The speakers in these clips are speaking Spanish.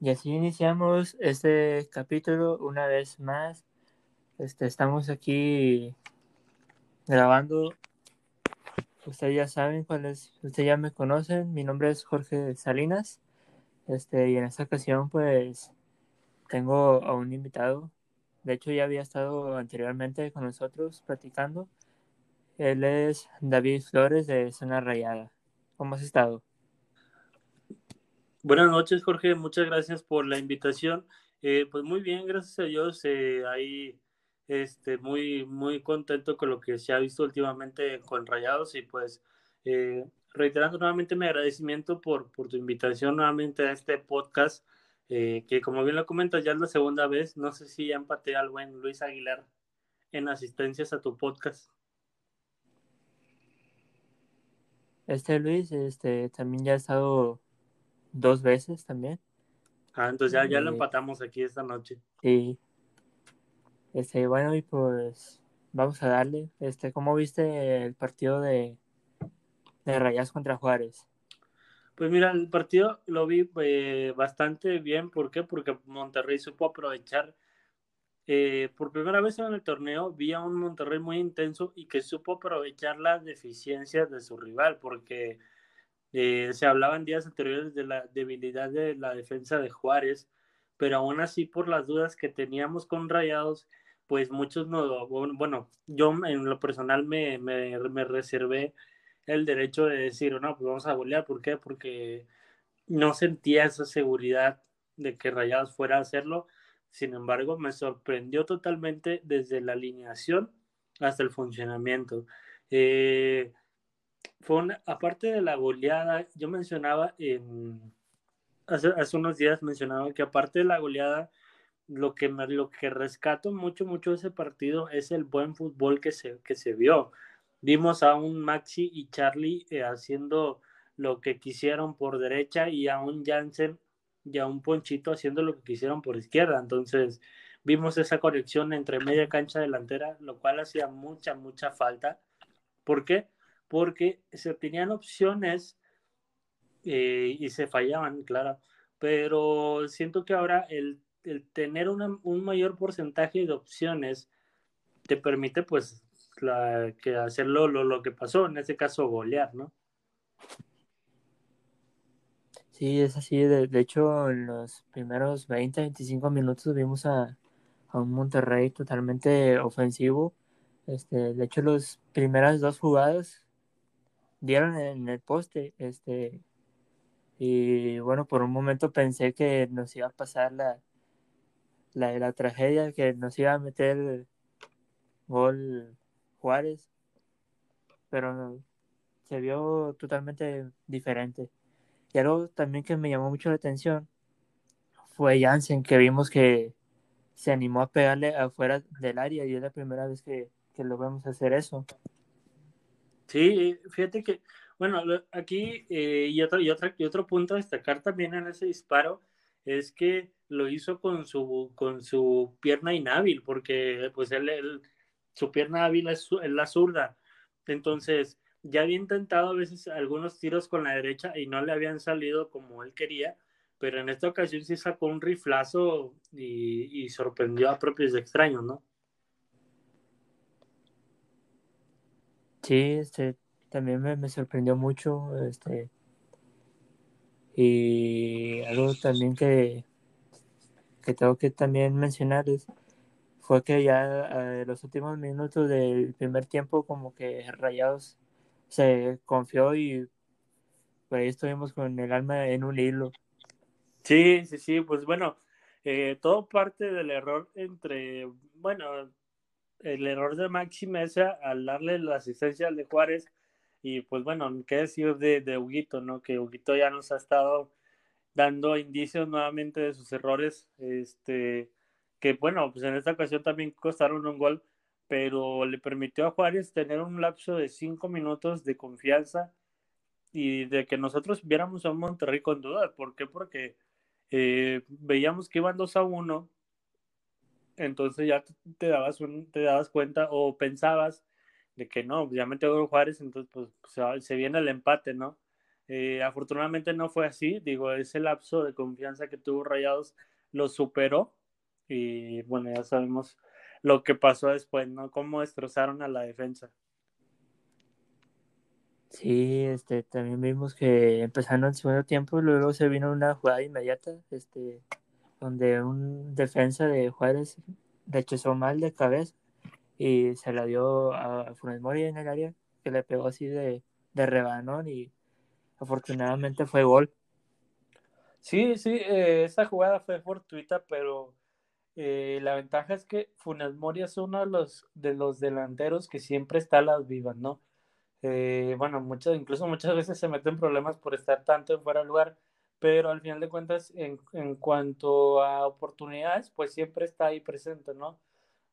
Y así iniciamos este capítulo una vez más. Este, estamos aquí grabando. Ustedes ya saben cuál es, ustedes ya me conocen. Mi nombre es Jorge Salinas. Este, y en esta ocasión, pues, tengo a un invitado. De hecho, ya había estado anteriormente con nosotros platicando. Él es David Flores de Zona Rayada. ¿Cómo has estado? Buenas noches, Jorge. Muchas gracias por la invitación. Eh, pues muy bien, gracias a Dios. Eh, ahí este, muy, muy contento con lo que se ha visto últimamente con Rayados y pues eh, reiterando nuevamente mi agradecimiento por, por tu invitación nuevamente a este podcast, que como bien lo comentas ya es la segunda vez. No sé si ya empaté al buen Luis Aguilar en asistencias a tu podcast. Este Luis, este, también ya ha estado dos veces también. Ah, entonces ya, ya lo empatamos aquí esta noche. Sí. Este, bueno, y pues vamos a darle. Este, ¿cómo viste el partido de, de Rayas contra Juárez? Pues mira, el partido lo vi eh, bastante bien. ¿Por qué? Porque Monterrey supo aprovechar. Eh, por primera vez en el torneo vi a un Monterrey muy intenso y que supo aprovechar las deficiencias de su rival, porque eh, se hablaba en días anteriores de la debilidad de la defensa de Juárez, pero aún así por las dudas que teníamos con Rayados, pues muchos no, bueno, yo en lo personal me, me, me reservé el derecho de decir, no, pues vamos a golear, ¿por qué? Porque no sentía esa seguridad de que Rayados fuera a hacerlo, sin embargo, me sorprendió totalmente desde la alineación hasta el funcionamiento. Eh, fue aparte de la goleada, yo mencionaba en, hace, hace, unos días mencionaba que aparte de la goleada, lo que, me, lo que rescato mucho, mucho de ese partido es el buen fútbol que se, que se vio. Vimos a un Maxi y Charlie eh, haciendo lo que quisieron por derecha y a un Jansen y a un Ponchito haciendo lo que quisieron por izquierda. Entonces vimos esa conexión entre media cancha delantera, lo cual hacía mucha, mucha falta. ¿Por qué? Porque se tenían opciones eh, y se fallaban, claro, pero siento que ahora el tener un mayor porcentaje de opciones te permite pues la, que hacerlo lo, lo que pasó, en este caso golear, ¿no? Sí, es así. De, de, hecho, en los primeros 20, 25 minutos vimos a, a, un Monterrey totalmente ofensivo. Este, de hecho, las primeras dos jugadas dieron en el poste. Este, y bueno, por un momento pensé que nos iba a pasar la, la, tragedia, que nos iba a meter gol Juárez, pero se vio totalmente diferente. Y algo también que me llamó mucho la atención fue Jansen, que vimos que se animó a pegarle afuera del área y es la primera vez que, que lo vemos hacer eso. Sí, fíjate que, bueno, aquí eh, y, otro, y, otro, y otro punto a destacar también en ese disparo es que lo hizo con su, con su pierna inhábil, porque pues él, él su pierna hábil es, la zurda. Entonces, ya había intentado a veces algunos tiros con la derecha y no le habían salido como él quería, pero en esta ocasión sí sacó un riflazo y, sorprendió a propios extraños, ¿no? Sí, este, también me, sorprendió mucho, este, y algo también que, que tengo que también mencionar es fue que ya eh, los últimos minutos del primer tiempo como que Rayados se confió y por ahí estuvimos con el alma en un hilo. Sí, sí, sí, pues bueno, eh, todo parte del error entre, bueno, el error de Maxi Mesa al darle la asistencia al de Juárez y pues bueno, qué decir de, de Huguito, ¿no? Que Huguito ya nos ha estado dando indicios nuevamente de sus errores, este, que bueno, pues en esta ocasión también costaron un gol, pero le permitió a Juárez tener un lapso de cinco minutos de confianza y de que nosotros viéramos a Monterrey con duda. ¿Por qué? Porque eh, veíamos que iban 2 a 1, entonces ya te dabas, te dabas cuenta o pensabas de que no, ya metió Juárez, entonces pues se, viene el empate, ¿no? Eh, afortunadamente no fue así, digo, ese lapso de confianza que tuvo Rayados lo superó y bueno, ya sabemos lo que pasó después, ¿no? Cómo destrozaron a la defensa. Sí, este, también vimos que empezando el segundo tiempo, luego se vino una jugada inmediata, este, donde un defensa de Juárez rechazó mal de cabeza y se la dio a Funes Mori en el área, que le pegó así de, de rebanón y afortunadamente fue gol. Sí, sí, eh, esa jugada fue fortuita, pero eh, la ventaja es que Funes Mori es uno de los, de los delanteros que siempre está a las vivas, ¿no? Eh, bueno, muchas, incluso muchas veces se meten problemas por estar tanto en fuera de lugar, pero al final de cuentas, en, en cuanto a oportunidades, pues siempre está ahí presente, ¿no?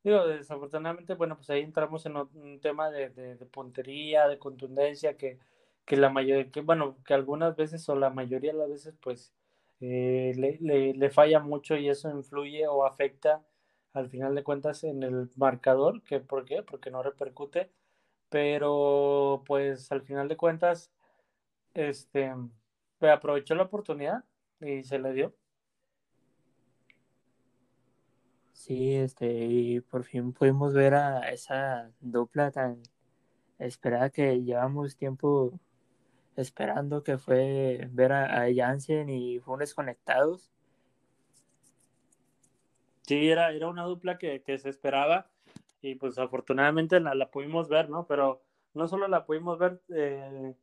Digo, desafortunadamente, bueno, pues ahí entramos en un tema de, de, puntería, de contundencia, que, que la mayoría, que bueno, que algunas veces o la mayoría de las veces, pues eh, le, le, falla mucho y eso influye o afecta al final de cuentas en el marcador, que ¿por qué? Porque no repercute, pero pues al final de cuentas, este, aprovechó la oportunidad y se le dio. Sí, este, y por fin pudimos ver a esa dupla tan esperada que llevamos tiempo esperando que fue ver a, a Jansen y Funes conectados. Sí, era, era una dupla que, que se esperaba y pues afortunadamente la, la, pudimos ver, ¿no? Pero no solo la pudimos ver, eh,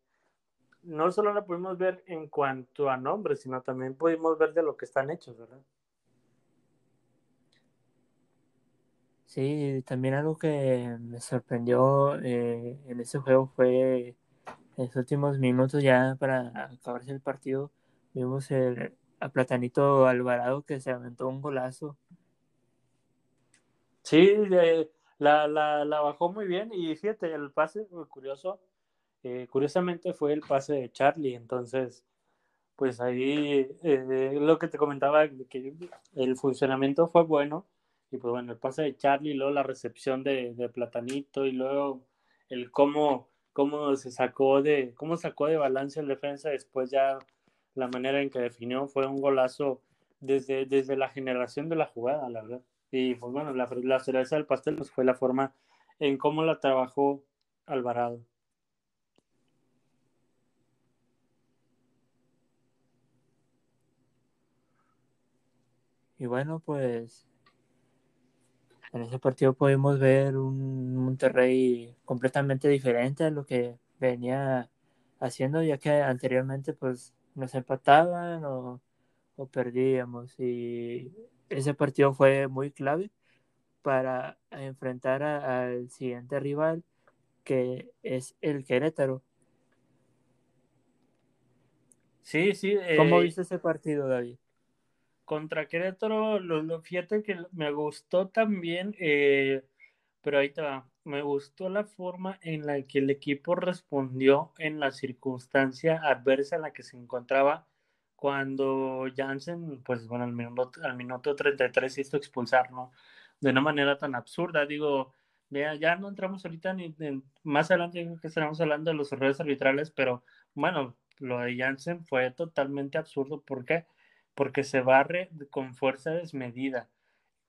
no solo la pudimos ver en cuanto a nombres, sino también pudimos ver de lo que están hechos, ¿verdad? Sí, también algo que me sorprendió eh, en ese juego fue en los últimos minutos ya para acabarse el partido, vimos el, a Platanito Alvarado que se aventó un golazo. Sí, la, la, la, bajó muy bien y fíjate, el pase curioso, eh, curiosamente fue el pase de Charlie, entonces, pues ahí eh, lo que te comentaba, que el funcionamiento fue bueno y pues bueno, el pase de Charlie, luego la recepción de, Platanito y luego el cómo cómo se sacó de, cómo sacó de balance el defensa, después ya la manera en que definió fue un golazo desde, desde la generación de la jugada, la verdad. Y pues bueno, la, la cereza del pastel pues, fue la forma en cómo la trabajó Alvarado. Y bueno, pues en ese partido pudimos ver un Monterrey completamente diferente a lo que venía haciendo, ya que anteriormente pues nos empataban o, perdíamos. Y ese partido fue muy clave para enfrentar al siguiente rival, que es el Querétaro. Sí, sí. ¿Cómo eh, viste ese partido, David? Contra Querétaro, lo, fíjate que me gustó también, eh, pero ahí te va, me gustó la forma en la que el equipo respondió en la circunstancia adversa en la que se encontraba cuando Jansen, pues bueno, al minuto, al minuto 33 hizo expulsar, ¿no? De una manera tan absurda, digo, ya, ya no entramos ahorita ni más adelante que estaremos hablando de los errores arbitrales, pero bueno, lo de Jansen fue totalmente absurdo, ¿por qué? Porque se barre con fuerza desmedida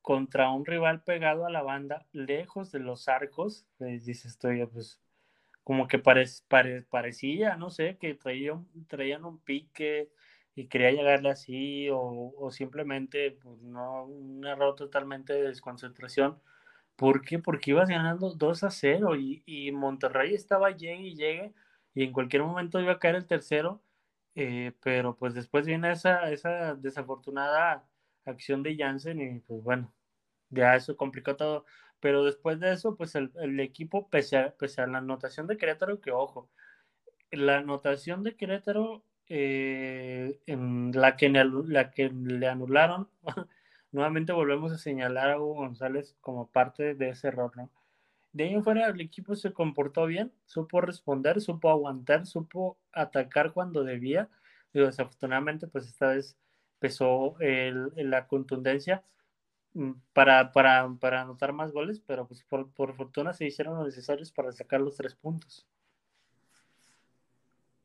contra un rival pegado a la banda, lejos de los arcos, pues dice estoy pues como que parecía, no sé, que traían, traían un pique y quería llegarle así, o, simplemente pues, no, un error totalmente de desconcentración. ¿Por qué? Porque ibas ganando 2 a 0 y, y Monterrey estaba llegue y llegue y en cualquier momento iba a caer el tercero, eh, pero pues después viene esa, esa desafortunada acción de Jansen y pues bueno, ya eso complicó todo. Pero después de eso, pues el, equipo, pese a, pese a, la anotación de Querétaro, que ojo, la anotación de Querétaro, eh, en la, que, la que le anularon, nuevamente volvemos a señalar a Hugo González como parte de ese error, ¿no? De ahí en fuera el equipo se comportó bien, supo responder, supo aguantar, supo atacar cuando debía. Desafortunadamente, pues esta vez pesó la contundencia mm, para, para, para, anotar más goles, pero pues por, por, fortuna se hicieron los necesarios para sacar los tres puntos.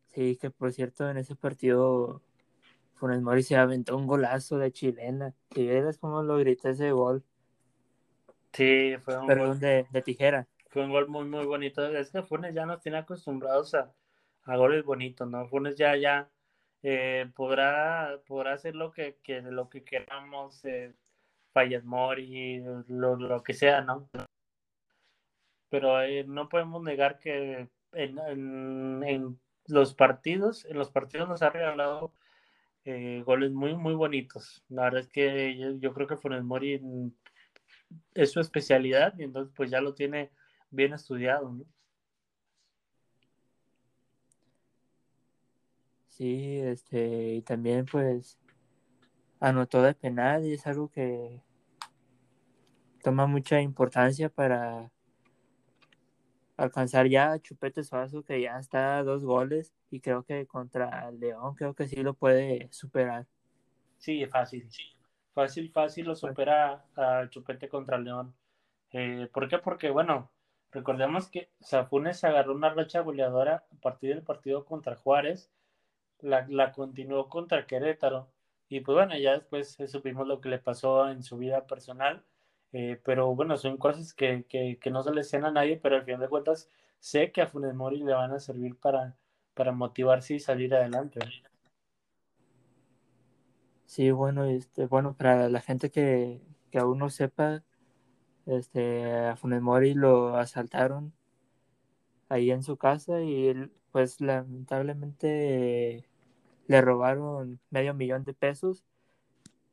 Sí, que por cierto, en ese partido Funes Mori se aventó un golazo de chilena. Si ves cómo lo grité ese gol. Sí, fue un gol de, tijera. Fue un gol muy, muy bonito. Es que Funes ya nos tiene acostumbrados a, goles bonitos, ¿no? Funes ya, ya eh, podrá, podrá hacer lo que, lo que queramos, eh, Mori, lo, lo que sea, ¿no? Pero eh, no podemos negar que en, los partidos, en los partidos nos ha regalado eh, goles muy, muy bonitos. La verdad es que yo, yo creo que Funes Mori es su especialidad y entonces pues ya lo tiene bien estudiado, ¿no? Sí, este, y también pues anotó de penal y es algo que toma mucha importancia para alcanzar ya a Chupete Suazo que ya está a dos goles y creo que contra León creo que sí lo puede superar. Sí, fácil, sí. Fácil, fácil lo supera a Chupete contra León. Eh, ¿Por qué? Porque, bueno, recordemos que Safunes agarró una racha goleadora a partir del partido contra Juárez, la, la continuó contra Querétaro, y pues bueno, ya después supimos lo que le pasó en su vida personal, eh, pero bueno, son cosas que, que, que, no se le decían a nadie, pero al final de cuentas sé que a Funes Mori le van a servir para, para motivarse y salir adelante. Sí, bueno, este, bueno, para la gente que, que aún no sepa, este, a Funes Mori lo asaltaron ahí en su casa y él, pues lamentablemente le robaron medio millón de pesos,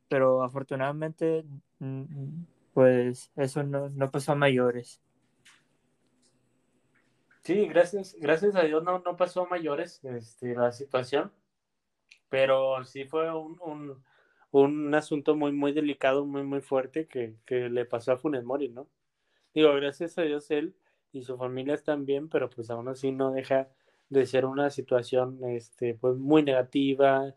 pero afortunadamente, mm, pues eso no, no pasó a mayores. Sí, gracias, gracias a Dios no, no pasó a mayores este, la situación pero sí fue un, un, un, asunto muy, muy delicado, muy, muy fuerte que, que, le pasó a Funes Mori, ¿no? Digo, gracias a Dios él y su familia están bien, pero pues aún así no deja de ser una situación este, pues muy negativa,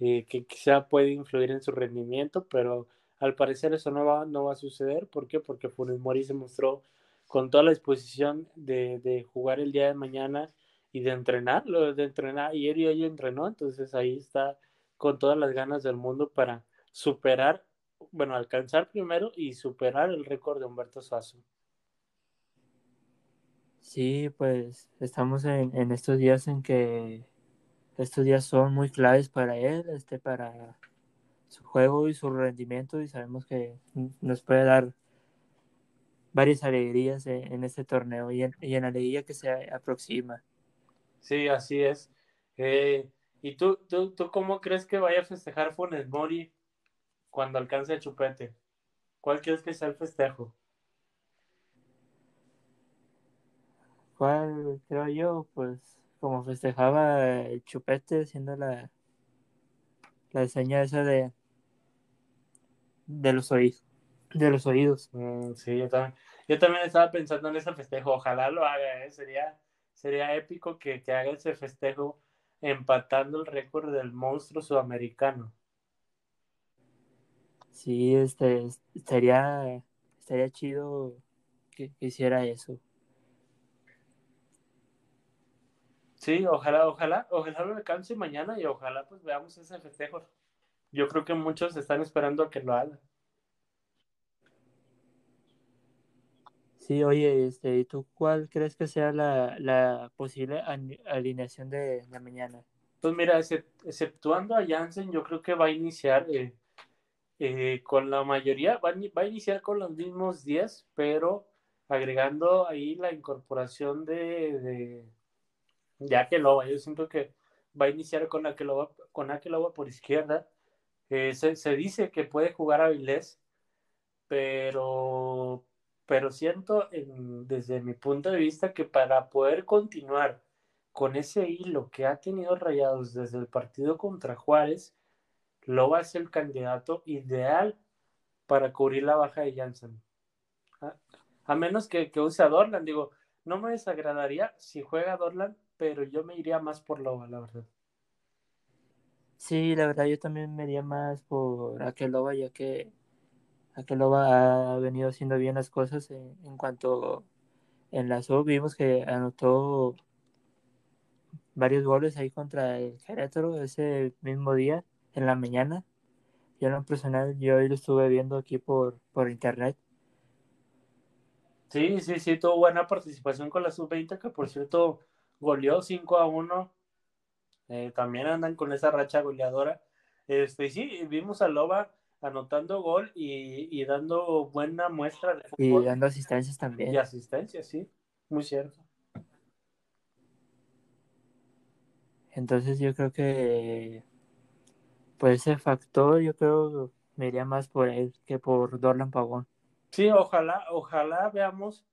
eh, que quizá puede influir en su rendimiento, pero al parecer eso no va, no va a suceder. ¿Por qué? Porque Funes Mori se mostró con toda la disposición de, de jugar el día de mañana y de entrenarlo, de entrenar, y él y ella entrenó, entonces ahí está con todas las ganas del mundo para superar, bueno, alcanzar primero y superar el récord de Humberto Suazo. Sí, pues estamos en, en estos días en que estos días son muy claves para él, este, para su juego y su rendimiento y sabemos que nos puede dar varias alegrías en, este torneo y en, la alegría que se aproxima. Sí, así es. Eh, ¿Y tú, tú, tú cómo crees que vaya a festejar Funes Mori cuando alcance el chupete? ¿Cuál crees que sea el festejo? ¿Cuál creo yo? Pues como festejaba el chupete, siendo la, la señal esa de, de los oídos. De los oídos. Mm, sí, yo también. Yo también estaba pensando en ese festejo. Ojalá lo haga, ¿eh? sería, sería épico que, que haga ese festejo empatando el récord del monstruo sudamericano. Sí, este estaría, estaría chido que, hiciera eso. Sí, ojalá, ojalá, ojalá lo alcance mañana y ojalá pues veamos ese festejo. Yo creo que muchos están esperando a que lo haga. Sí, oye, este, ¿y tú cuál crees que sea la, posible alineación de la mañana? Pues mira, exceptuando a Jansen, yo creo que va a iniciar eh, eh, con la mayoría, va, a iniciar con los mismos 10, pero agregando ahí la incorporación de, de, de Loba. Yo siento que va a iniciar con Akeloba, con por izquierda. Eh, se, se, dice que puede jugar a Vilés, pero pero siento desde mi punto de vista que para poder continuar con ese hilo que ha tenido Rayados desde el partido contra Juárez, Loba es el candidato ideal para cubrir la baja de Janssen. A, menos que, use a Dorlan, digo, no me desagradaría si juega Dorlan, pero yo me iría más por Loba, la verdad. Sí, la verdad yo también me iría más por aquel Loba, ya que Akeloba ha venido haciendo bien las cosas en, cuanto en la sub vimos que anotó varios goles ahí contra el Querétaro ese mismo día en la mañana. Yo en lo personal, yo hoy lo estuve viendo aquí por, por internet. Sí, sí, sí, tuvo buena participación con la sub-20, que por cierto goleó 5 a 1. Eh, también andan con esa racha goleadora. Este, sí, vimos a Loba anotando gol y, dando buena muestra de fútbol. Y dando asistencias también. Y asistencias, sí, muy cierto. Entonces yo creo que por ese factor yo creo me iría más por él que por Dorlan Pavón. Sí, ojalá, ojalá veamos,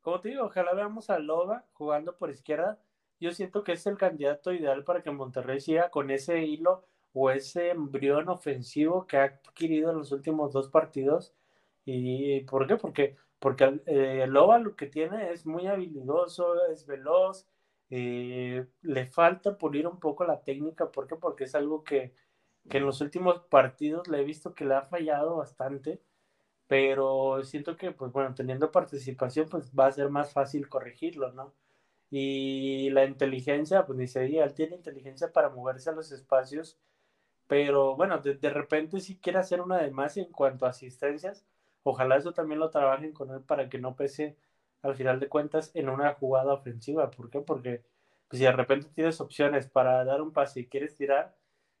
como te digo, ojalá veamos a Loba jugando por izquierda. Yo siento que es el candidato ideal para que Monterrey siga con ese hilo o ese embrión ofensivo que ha adquirido en los últimos dos partidos. ¿Y por qué? Porque, porque eh, Loba lo que tiene es muy habilidoso, es veloz, eh, le falta pulir un poco la técnica. ¿Por qué? Porque es algo que, que en los últimos partidos le he visto que le ha fallado bastante pero siento que, pues bueno, teniendo participación, pues va a ser más fácil corregirlo, ¿no? Y la inteligencia, pues dice, él tiene inteligencia para moverse a los espacios pero bueno, de, repente si quiere hacer una de más en cuanto a asistencias, ojalá eso también lo trabajen con él para que no pese al final de cuentas en una jugada ofensiva. ¿Por qué? Porque pues, si de repente tienes opciones para dar un pase y quieres tirar,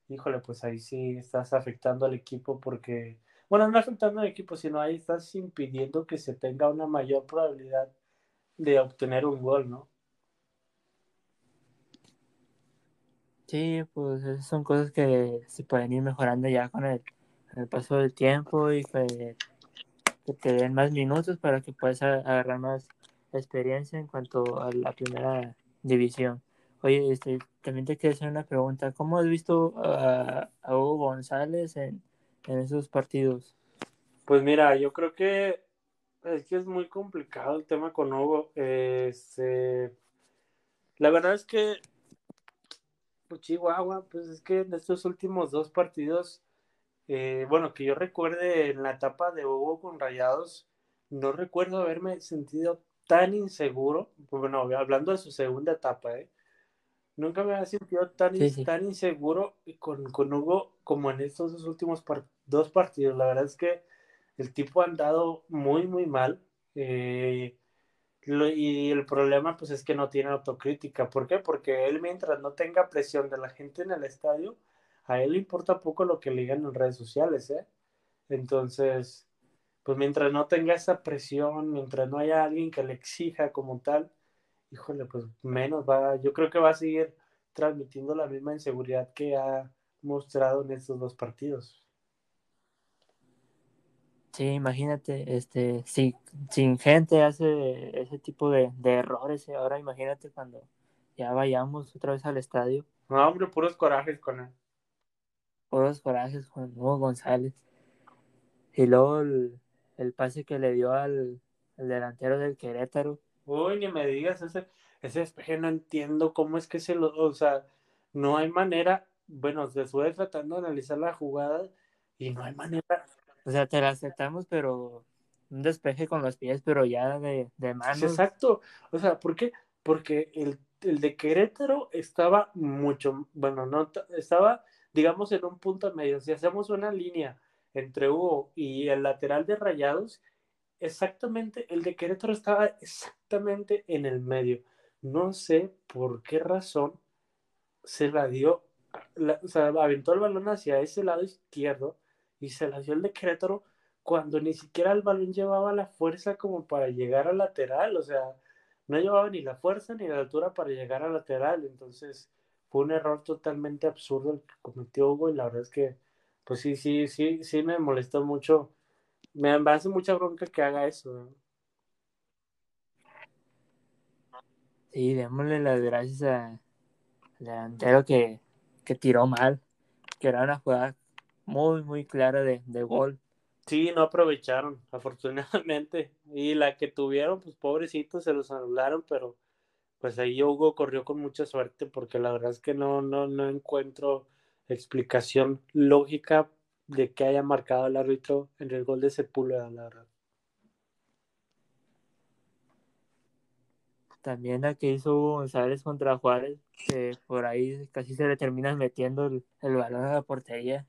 híjole, pues ahí sí estás afectando al equipo porque, bueno, no afectando al equipo, sino ahí estás impidiendo que se tenga una mayor probabilidad de obtener un gol, ¿no? Sí, pues esas son cosas que se pueden ir mejorando ya con el, paso del tiempo y que, te den más minutos para que puedas agarrar más experiencia en cuanto a la primera división. Oye, este, también te quiero hacer una pregunta. ¿Cómo has visto a, Hugo González en, esos partidos? Pues mira, yo creo que es que es muy complicado el tema con Hugo. Este, la verdad es que pues Chihuahua, pues es que en estos últimos dos partidos, eh, bueno, que yo recuerde en la etapa de Hugo con Rayados, no recuerdo haberme sentido tan inseguro, bueno, hablando de su segunda etapa, ¿eh? Nunca me había sentido tan, tan inseguro con, con, Hugo como en estos dos últimos dos partidos. La verdad es que el tipo ha andado muy, muy mal. Eh, y el problema pues es que no tiene autocrítica. ¿Por qué? Porque él mientras no tenga presión de la gente en el estadio, a él le importa poco lo que le digan en redes sociales, ¿eh? Entonces, pues mientras no tenga esa presión, mientras no haya alguien que le exija como tal, híjole, pues menos va, yo creo que va a seguir transmitiendo la misma inseguridad que ha mostrado en estos dos partidos. Sí, imagínate, este, si sin gente hace ese tipo de, errores, ahora imagínate cuando ya vayamos otra vez al estadio. No, hombre, puros corajes con él. Puros corajes con Hugo González. Y luego el, pase que le dio al, delantero del Querétaro. Uy, ni me digas, ese, ese despeje no entiendo cómo es que se lo, o sea, no hay manera, bueno, se fue tratando de analizar la jugada y no hay manera, o sea, te la aceptamos, pero un despeje con los pies, pero ya de, de manos. Exacto. O sea, ¿por qué? Porque el, de Querétaro estaba mucho, bueno, no, estaba, digamos, en un punto medio. Si hacemos una línea entre Hugo y el lateral de Rayados, exactamente, el de Querétaro estaba exactamente en el medio. No sé por qué razón se la dio, o sea, aventó el balón hacia ese lado izquierdo y se la dio el de Querétaro cuando ni siquiera el balón llevaba la fuerza como para llegar al lateral, o sea, no llevaba ni la fuerza ni la altura para llegar al lateral, entonces fue un error totalmente absurdo el que cometió Hugo y la verdad es que, pues sí, sí, sí, sí me molestó mucho, me hace mucha bronca que haga eso. Sí, démosle las gracias al delantero que, que tiró mal, que era una jugada muy, muy clara de, de gol. Sí, no aprovecharon, afortunadamente. Y la que tuvieron, pues pobrecitos, se los anularon, pero pues ahí Hugo corrió con mucha suerte porque la verdad es que no, no, no encuentro explicación lógica de que haya marcado el árbitro en el gol de Sepúlveda, la verdad. También la que hizo Hugo González contra Juárez, que por ahí casi se le termina metiendo el, el balón a la portería.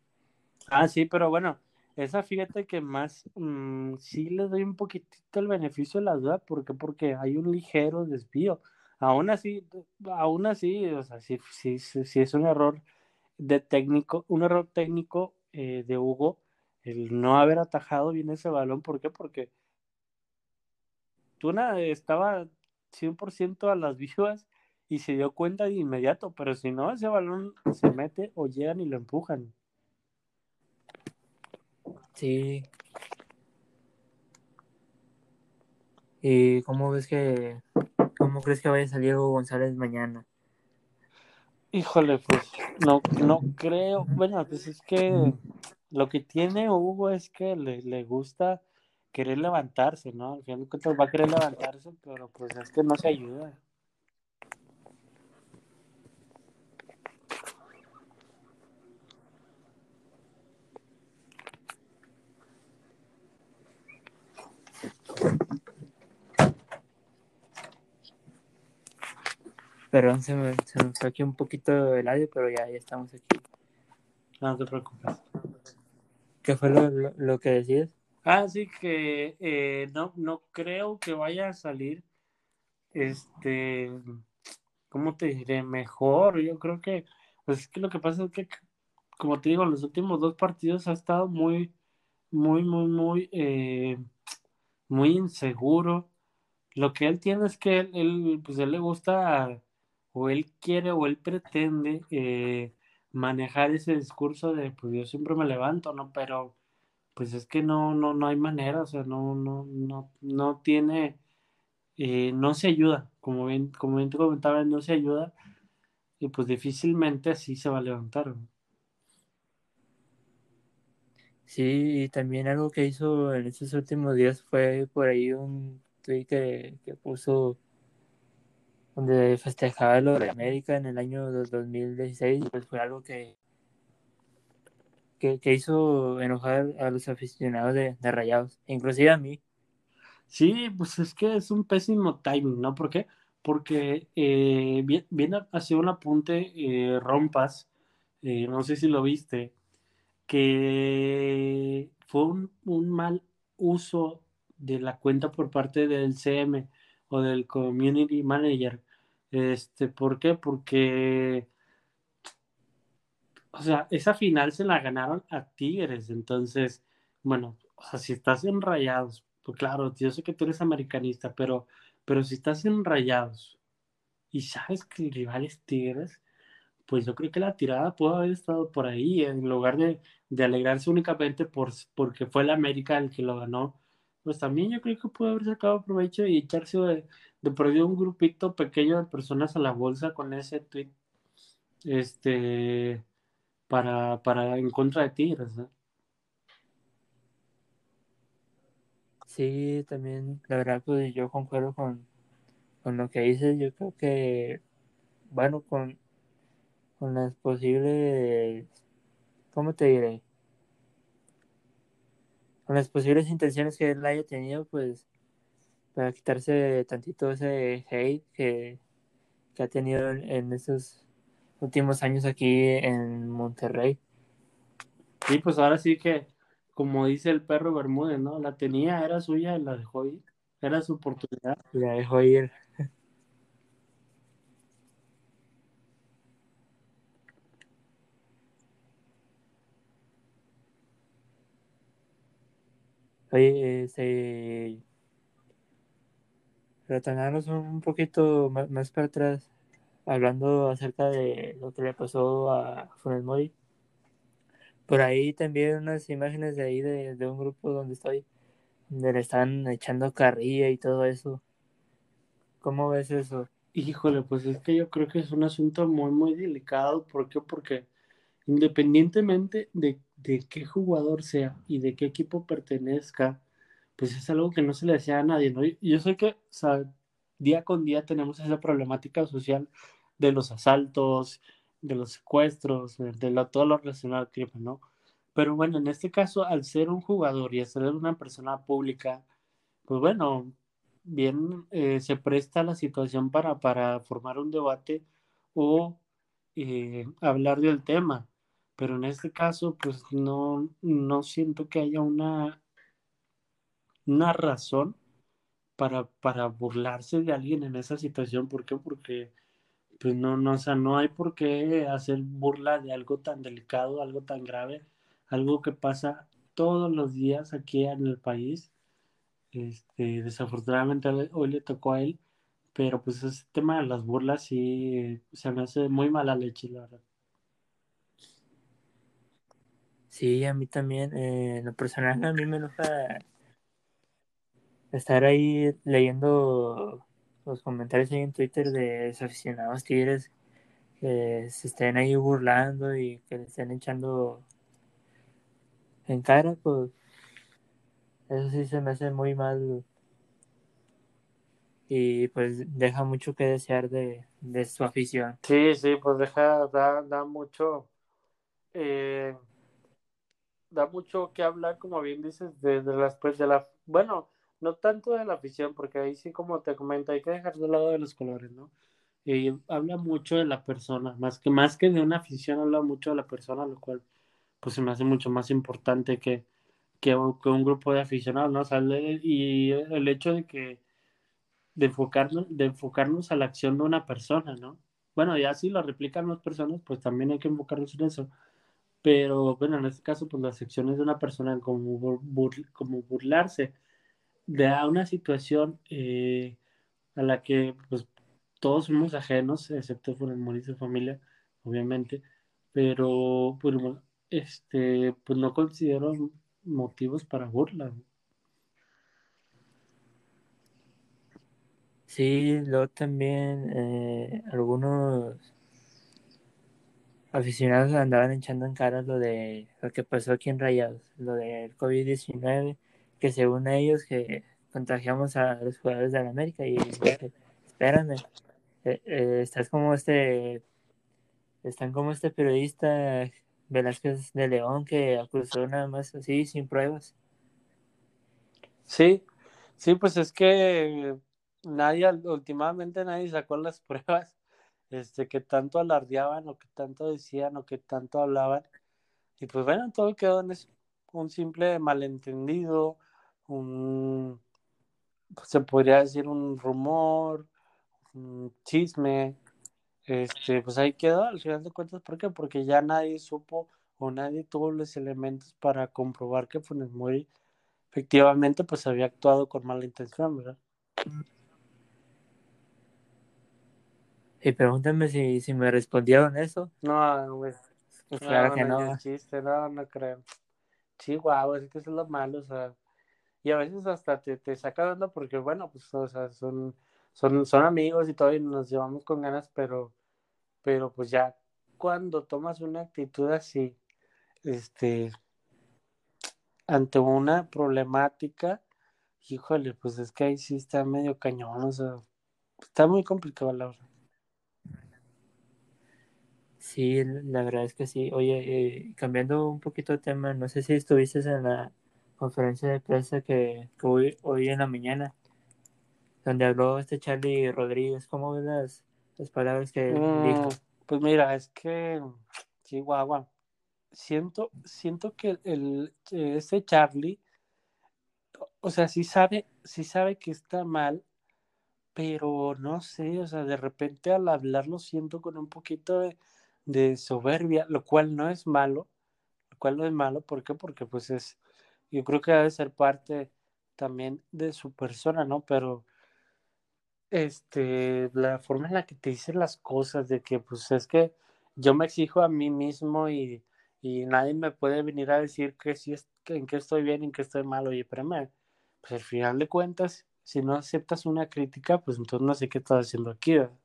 Ah, sí, pero bueno, esa fíjate que más mm, sí le doy un poquitito el beneficio de la duda, ¿por qué? Porque hay un ligero desvío. Aún así, aún así, o sea, sí, sí, sí, es un error de técnico, un error técnico eh, de Hugo, el no haber atajado bien ese balón, ¿por qué? Porque Tuna estaba 100% a las vivas y se dio cuenta de inmediato, pero si no, ese balón se mete o llegan y lo empujan. Sí. ¿Y cómo ves que, cómo crees que vaya a salir Hugo González mañana? Híjole, pues no, no creo. Bueno, pues es que lo que tiene Hugo es que le, le gusta querer levantarse, ¿no? Al final de cuentas va a querer levantarse, pero pues es que no se ayuda. Perdón, se me, se me fue aquí un poquito el audio, pero ya, ya estamos aquí. No te preocupes. ¿Qué fue lo, lo, que decías? Ah, sí, que eh, no, no creo que vaya a salir, este, ¿cómo te diré? Mejor, yo creo que, pues es que lo que pasa es que, como te digo, los últimos dos partidos ha estado muy, muy, muy, muy, eh, muy inseguro. Lo que él tiene es que él, él pues él le gusta o él quiere o él pretende eh, manejar ese discurso de pues yo siempre me levanto, ¿no? Pero pues es que no, no, no hay manera, o sea, no, no, no, no tiene, eh, no se ayuda, como bien, como bien te comentaba, no se ayuda, y pues difícilmente así se va a levantar. Sí, y también algo que hizo en estos últimos días fue por ahí un tweet que, que puso donde festejaba lo de América en el año 2016, pues fue algo que, que, hizo enojar a los aficionados de, Rayados, inclusive a mí. Sí, pues es que es un pésimo timing, ¿no? ¿Por qué? Porque eh, viene hacia un apunte eh, Rompas, eh, no sé si lo viste, que fue un, un mal uso de la cuenta por parte del CM o del Community Manager. Este, ¿Por qué? Porque, o sea, esa final se la ganaron a Tigres. Entonces, bueno, o sea, si estás en rayados, pues claro, yo sé que tú eres americanista, pero, pero si estás en rayados y sabes que el rival es Tigres, pues yo creo que la tirada pudo haber estado por ahí, en lugar de, de alegrarse únicamente por, porque fue el América el que lo ganó, pues también yo creo que pudo haber sacado provecho y echarse de, de perdido un grupito pequeño de personas a la bolsa con ese tweet este para, para en contra de Tigres. ¿no? Sí, también, la verdad, pues yo concuerdo con, con lo que dices. Yo creo que, bueno, con, con las posibles, ¿cómo te diré? Con las posibles intenciones que él haya tenido, pues, para quitarse tantito ese hate que, que ha tenido en, estos últimos años aquí en Monterrey. Sí, pues ahora sí que, como dice el perro Bermúdez, ¿no? La tenía, era suya, la dejó ir. Era su oportunidad. La dejó ir. Oye, este, retornarnos un poquito más, para atrás, hablando acerca de lo que le pasó a Funes Mori. Por ahí también unas imágenes de ahí de, de, un grupo donde estoy, donde le están echando carrilla y todo eso. ¿Cómo ves eso? Híjole, pues es que yo creo que es un asunto muy, muy delicado. ¿Por qué? Porque independientemente de, de qué jugador sea y de qué equipo pertenezca, pues es algo que no se le desea a nadie, ¿no? Y yo sé que, día con día tenemos esa problemática social de los asaltos, de los secuestros, de, de lo, todo lo relacionado al crimen, ¿no? Pero bueno, en este caso, al ser un jugador y al ser una persona pública, pues bueno, bien eh, se presta la situación para, para formar un debate o eh, hablar del tema. Pero en este caso, pues no, no siento que haya una, una razón para, para burlarse de alguien en esa situación. ¿Por qué? Porque pues no, no, o sea, no hay por qué hacer burla de algo tan delicado, algo tan grave, algo que pasa todos los días aquí en el país. Este, desafortunadamente hoy le tocó a él, pero pues ese tema de las burlas sí se me hace muy mala leche, la verdad. Sí, a mí también, eh, lo personal a mí me enoja estar ahí leyendo los comentarios ahí en Twitter de los aficionados tigres que se estén ahí burlando y que le estén echando en cara, pues eso sí se me hace muy mal y pues deja mucho que desear de, de su afición. Sí, sí, pues deja, da, da mucho, eh, da mucho que hablar, como bien dices, de, las, pues de la, bueno, no tanto de la afición, porque ahí sí, como te comento, hay que dejar de lado de los colores, ¿no? Y habla mucho de la persona, más que, más que de una afición, habla mucho de la persona, lo cual, pues se me hace mucho más importante que, que, un grupo de aficionados, ¿no? O y el hecho de que, de enfocarnos, de enfocarnos a la acción de una persona, ¿no? Bueno, ya si lo replican las personas, pues también hay que enfocarnos en eso. Pero bueno, en este caso, pues las acciones de una persona como, bur, como burlarse de una situación eh, a la que pues todos somos ajenos, excepto por el morir de familia, obviamente, pero pues, este, pues no considero motivos para burla. Sí, luego también eh, algunos aficionados andaban echando en cara lo de lo que pasó aquí en Rayados, lo del COVID-19 que según ellos que contagiamos a los jugadores de la América y espérame, eh, eh, estás como este, están como este periodista Velázquez de León que acusó nada más así sin pruebas. Sí, sí, pues es que nadie, últimamente nadie sacó las pruebas, este, que tanto alardeaban o que tanto decían o que tanto hablaban Y pues bueno, todo quedó en eso. Un simple malentendido, un, se podría decir un rumor, un chisme. Este, pues ahí quedó, al final de cuentas, ¿por qué? Porque ya nadie supo o nadie tuvo los elementos para comprobar que Funes Mori efectivamente pues había actuado con mala intención, ¿verdad? Y pregúntame si, si me respondieron eso. No, güey. Pues claro no, que no, no. chiste, no, no creo. Sí, guau, es que eso es lo malo, o sea. Y a veces hasta te, te saca onda porque, bueno, pues, o sea, son, son, son amigos y todo y nos llevamos con ganas, pero, pero pues ya cuando tomas una actitud así, este, ante una problemática, híjole, pues es que ahí sí está medio cañón, o sea, está muy complicado la verdad. Sí, la verdad es que sí. Oye, eh, cambiando un poquito de tema, no sé si estuviste en la conferencia de prensa que, que hoy, hoy en la mañana, donde habló este Charlie Rodríguez. ¿Cómo ves las, las palabras que Mm, dijo? pues mira, es que Chihuahua, siento, siento que el, ese Charlie, o sea, sí sabe, sí sabe que está mal, pero no sé, o sea, de repente al hablarlo siento con un poquito de, de soberbia, lo cual no es malo, lo cual no es malo, ¿por qué? Porque pues es, yo creo que debe ser parte también de su persona, ¿no? Pero este, la forma en la que te dicen las cosas, de que pues es que yo me exijo a mí mismo y, y nadie me puede venir a decir que sí es, en qué estoy bien en qué estoy mal, oye, espérame, pues al final de cuentas, si no aceptas una crítica, pues entonces no sé qué estás haciendo aquí, ¿verdad?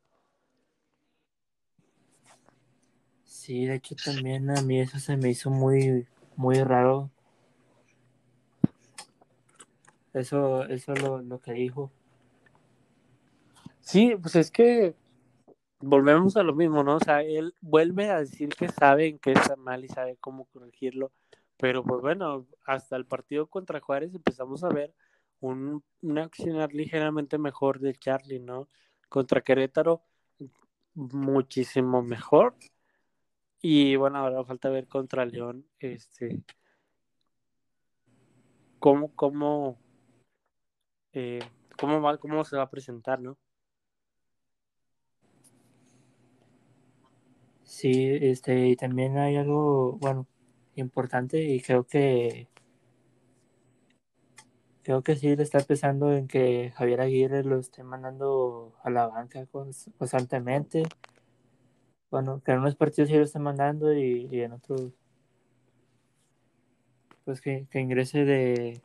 Sí, de hecho también a mí eso se me hizo muy, muy raro. Eso, eso lo, lo que dijo. Sí, pues es que volvemos a lo mismo, ¿no? O sea, él vuelve a decir que sabe en qué está mal y sabe cómo corregirlo, pero pues bueno, hasta el partido contra Juárez empezamos a ver un, un accionar ligeramente mejor de Charlie, ¿no? Contra Querétaro, muchísimo mejor. Y bueno, ahora falta ver contra León, este, cómo, cómo, eh, cómo, va, cómo se va a presentar, ¿no? Sí, este, y también hay algo, bueno, importante y creo que creo que sí le está pensando en que Javier Aguirre lo esté mandando a la banca cons- constantemente. Bueno, que en unos partidos sí lo esté mandando y, y en otros pues que, que ingrese de,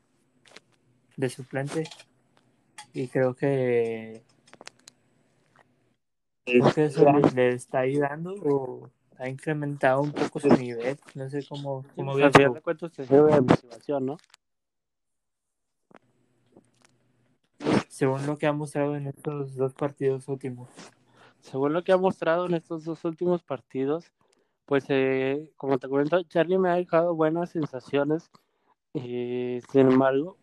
de suplente. Y creo que creo que eso le, le está ayudando o ha incrementado un poco su nivel. No sé cómo, de cuentas te sirve de motivación, ¿no? según lo que ha mostrado en estos dos partidos últimos. Según lo que ha mostrado en estos dos últimos partidos, pues eh, como te comento, Charlie me ha dejado buenas sensaciones. eh, sin embargo,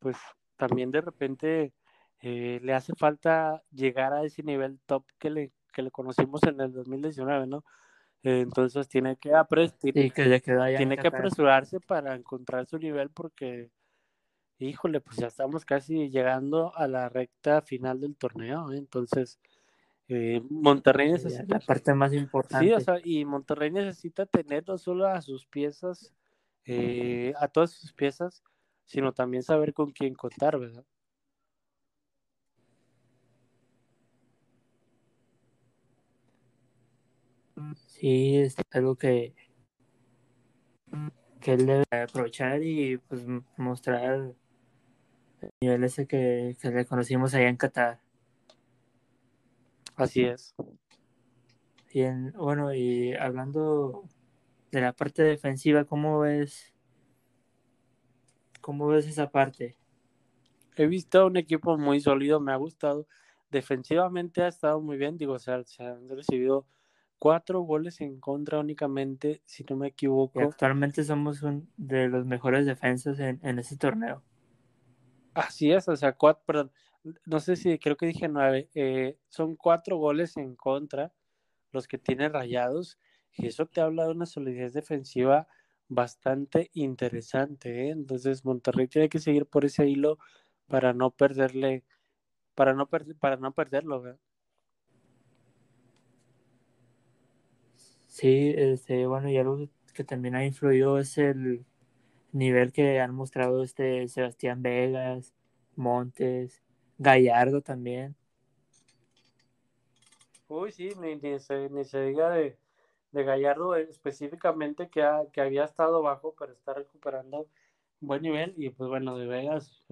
pues también de repente eh, le hace falta llegar a ese nivel top que le, que le conocimos en el 2019, ¿no? Eh, entonces tiene que, apres tiene, que tiene que apresurarse para encontrar su nivel porque, híjole, pues ya estamos casi llegando a la recta final del torneo, ¿eh? entonces eh, Monterrey necesita La parte más importante. Sí, o sea, y Monterrey necesita tener no solo a sus piezas, eh, a todas sus piezas, sino también saber con quién contar, ¿verdad? Sí, es algo que, que él debe aprovechar y pues mostrar el nivel ese que, que le conocimos allá en Qatar. Así es. Y en- bueno, y hablando de la parte defensiva, ¿cómo ves? ¿Cómo ves esa parte? He visto un equipo muy sólido, me ha gustado. Defensivamente ha estado muy bien, digo, o sea, se han recibido cuatro goles en contra únicamente, si no me Y equivoco. actualmente somos un de los mejores defensas en, en ese torneo. Así es, o sea, cuatro, perdón, no sé si creo que dije nueve, eh, son cuatro goles en contra los que tiene Rayados Y eso te habla de una solidez defensiva bastante interesante. ¿eh? Entonces Monterrey tiene que seguir por ese hilo para no perderle, para no, per para no perderlo. ¿verdad? Sí, este, bueno, y algo que también ha influido es el nivel que han mostrado este Sebastián Vegas, Montes, Gallardo también. Uy, sí, ni, ni, se, ni se diga de, de Gallardo específicamente que, ha, que había estado bajo, pero está recuperando buen nivel. Y pues bueno, de Vegas,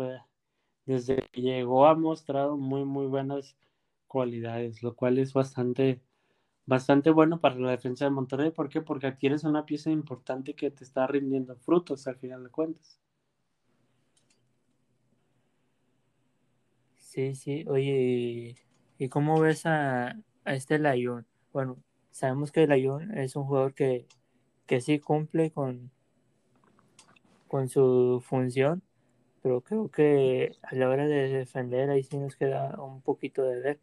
desde que llegó ha mostrado muy, muy buenas cualidades, lo cual es bastante, bastante bueno para la defensa de Monterrey. ¿Por qué? Porque adquieres una pieza importante que te está rindiendo frutos al final de cuentas. Sí, sí. Oye, ¿y cómo ves a, a este Layún? Bueno, sabemos que Layún es un jugador que, que sí cumple con, con su función, pero creo que a la hora de defender ahí sí nos queda un poquito de ver.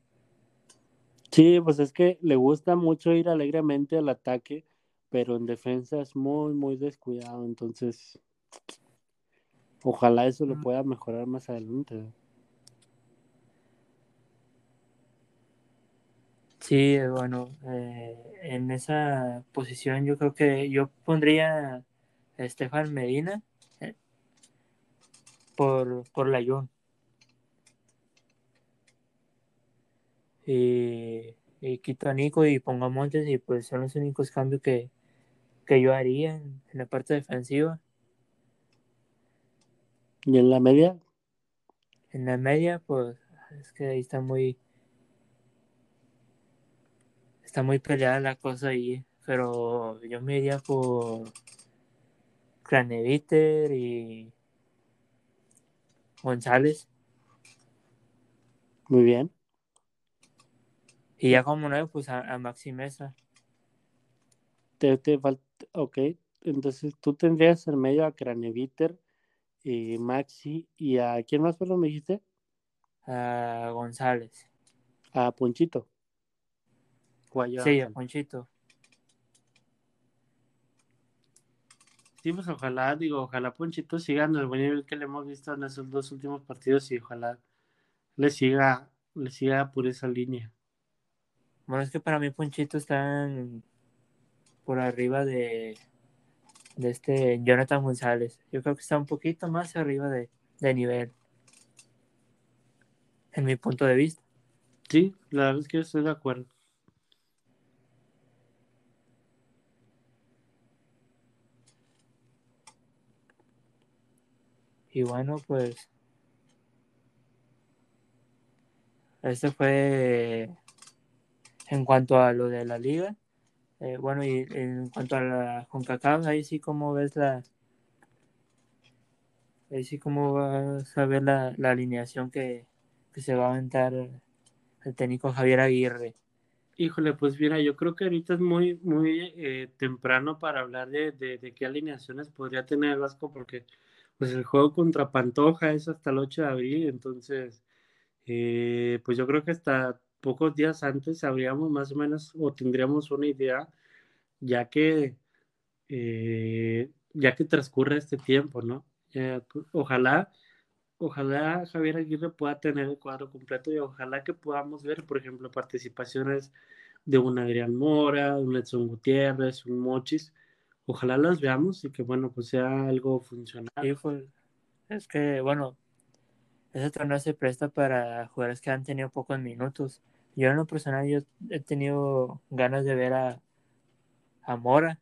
Sí, pues es que le gusta mucho ir alegremente al ataque, pero en defensa es muy, muy descuidado, entonces ojalá eso lo pueda mejorar más adelante. Sí, bueno, eh, en esa posición yo creo que yo pondría a Estefan Medina eh, por, por Layún. Y, y, quito a Nico y pongo a Montes y pues son los únicos cambios que, que yo haría en, en, la parte defensiva. ¿Y en la media? En la media, pues es que ahí está muy está muy peleada la cosa ahí, pero yo me iría por Craneviter y González. Muy bien. Y ya como nuevo, pues a, a Maxi Mesa. Te, te falta, ok, entonces tú tendrías en medio a Craneviter y Maxi y a quién más perdón me dijiste? A González. A Ponchito. Guayaba. Sí, a Ponchito. Sí, pues ojalá, digo, ojalá Ponchito siga en el buen nivel que le hemos visto en esos dos últimos partidos y ojalá le siga, le siga por esa línea. Bueno, es que para mí Ponchito está por arriba de, de este Jonathan González. Yo creo que está un poquito más arriba de, de nivel. En mi punto de vista. Sí, la verdad es que estoy de acuerdo. Y bueno, pues este fue en cuanto a lo de la liga. Eh, bueno, y en cuanto a la CONCACAF, ahí sí como ves la... Ahí sí como vas a ver la, la alineación que, que, se va a aventar el técnico Javier Aguirre. Híjole, pues mira, yo creo que ahorita es muy, muy eh, temprano para hablar de, de, qué alineaciones podría tener Vasco, porque pues el juego contra Pantoja es hasta el 8 de abril, entonces, eh, pues yo creo que hasta pocos días antes sabríamos más o menos o tendríamos una idea, ya que, eh, ya que transcurre este tiempo, ¿no? Ojalá, ojalá Javier Aguirre pueda tener el cuadro completo y ojalá que podamos ver, por ejemplo, participaciones de un Adrián Mora, un Edson Gutiérrez, un Mochis, ojalá las veamos y que bueno, pues sea algo funcional. Sí, pues, es que bueno, ese torneo se presta para jugadores que han tenido pocos minutos. Yo en lo personal yo he tenido ganas de ver a, a Mora.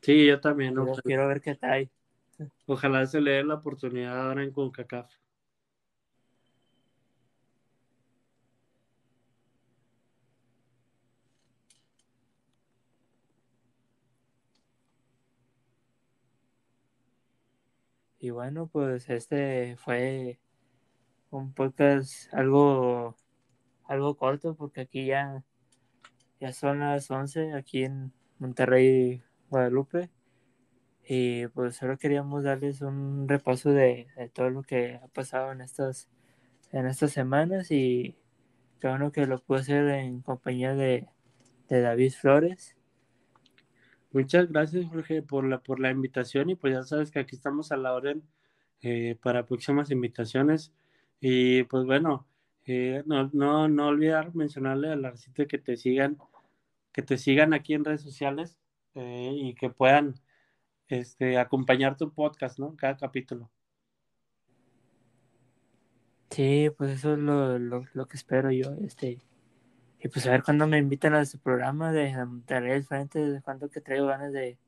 Sí, yo también. quiero ver qué tal. Ojalá se le dé la oportunidad ahora en CONCACAF. Y bueno, pues este fue un podcast algo, algo corto porque aquí ya, ya son las 11 aquí en Monterrey, Guadalupe. Y pues solo queríamos darles un repaso de, todo lo que ha pasado en estas, en estas semanas y qué bueno que lo pude hacer en compañía de, de David Flores. Muchas gracias, Jorge, por la, por la invitación y pues ya sabes que aquí estamos a la orden eh, para próximas invitaciones. Y pues bueno, eh, no, no, no olvidar mencionarle a la que te sigan, que te sigan aquí en redes sociales eh, y que puedan este, acompañar tu podcast, ¿no? Cada capítulo. Sí, pues eso es lo, lo, lo que espero yo, este, y pues a ver cuándo me invitan a su programa de Monterrey al frente, cuándo que traigo ganas de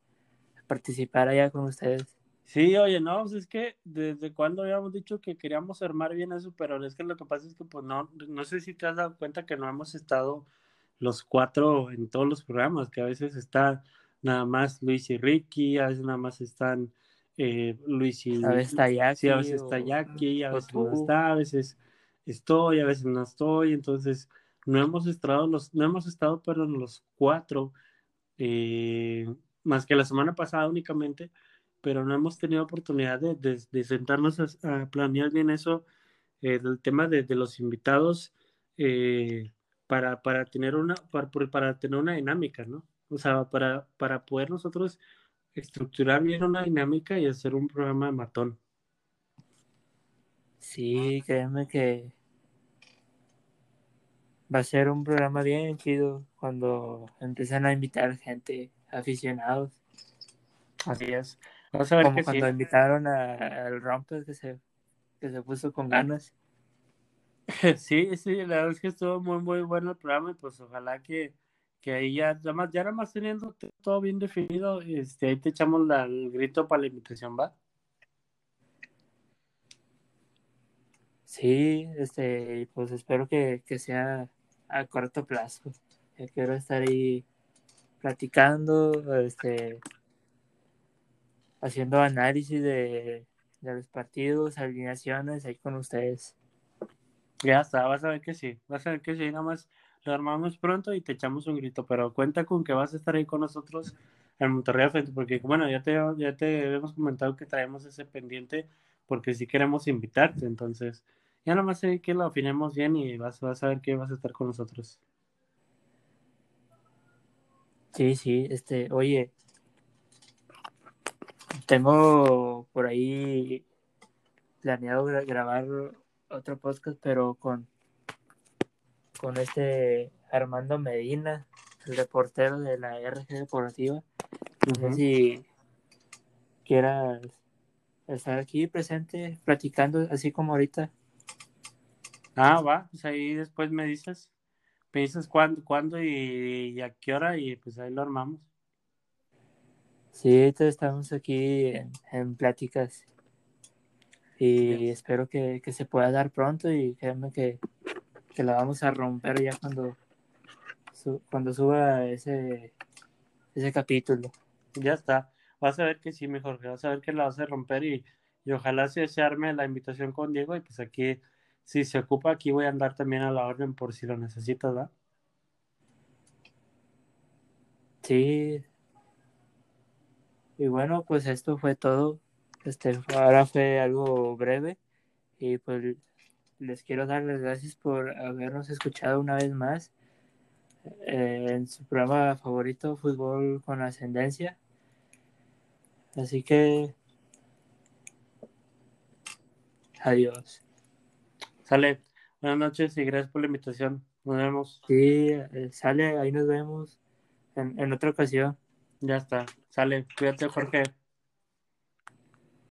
participar allá con ustedes. Sí, oye, no, pues es que desde cuando habíamos dicho que queríamos armar bien eso, pero es que lo que pasa es que pues no, no sé si te has dado cuenta que no hemos estado los cuatro en todos los programas, que a veces está nada más Luis y Ricky, a veces nada más están eh, Luis y a veces está Jackie, sí, a veces está Jackie, a veces no está, a veces estoy, a veces no estoy, entonces no hemos estado los, no hemos estado, perdón, los cuatro, eh, más que la semana pasada únicamente, pero no hemos tenido oportunidad de, de, sentarnos a, planear bien eso, eh, del tema de, los invitados, eh, para, para, tener una, para, para, tener una dinámica, ¿no? O sea, para, para poder nosotros estructurar bien una dinámica y hacer un programa de matón. Sí, créeme que va a ser un programa bien chido cuando empiezan a invitar gente, aficionados. Así es. Vamos a ver Como cuando invitaron al Romper que se, que se puso con ganas. Sí, sí, la verdad es que estuvo muy, muy bueno el programa y pues ojalá que, que ahí ya, ya más, ya más teniendo todo bien definido, este, ahí te echamos el grito para la invitación, ¿va? Sí, este, pues espero que, que sea a corto plazo. quiero estar ahí platicando, este, haciendo análisis de, los partidos, alineaciones ahí con ustedes. Ya está, vas a ver que sí, vas a ver que sí, nada más lo armamos pronto y te echamos un grito, pero cuenta con que vas a estar ahí con nosotros en Monterrey frente, porque bueno, ya te, ya te hemos comentado que traemos ese pendiente porque si queremos invitarte, entonces ya nada más sé que lo afinemos bien y vas, vas a ver que vas a estar con nosotros. Sí, sí, este, oye, tengo por ahí planeado grabar otro podcast, pero con, con este Armando Medina, el reportero de la RG Deportiva. No sé si quieras estar aquí presente, platicando así como ahorita. Ah, va, pues ahí después me dices, me dices cuándo, cuándo y, a qué hora y pues ahí lo armamos. Sí, estamos aquí en, pláticas y espero que, se pueda dar pronto y créanme que, que la vamos a romper ya cuando, cuando suba ese, ese capítulo. Ya está, vas a ver que sí, mejor, vas a ver que la vas a romper y, y ojalá se, se arme la invitación con Diego y pues aquí si se ocupa, aquí voy a andar también a la orden por si lo necesitas, ¿verdad? Sí. Y bueno, pues esto fue todo. Este, ahora fue algo breve y pues les quiero dar las gracias por habernos escuchado una vez más eh, en su programa favorito, Fútbol con Ascendencia. Así que adiós. Sale. Buenas noches y gracias por la invitación. Nos vemos. Sí, eh, sale, ahí nos vemos en, en otra ocasión. Ya está. Sale. Cuídate, Jorge.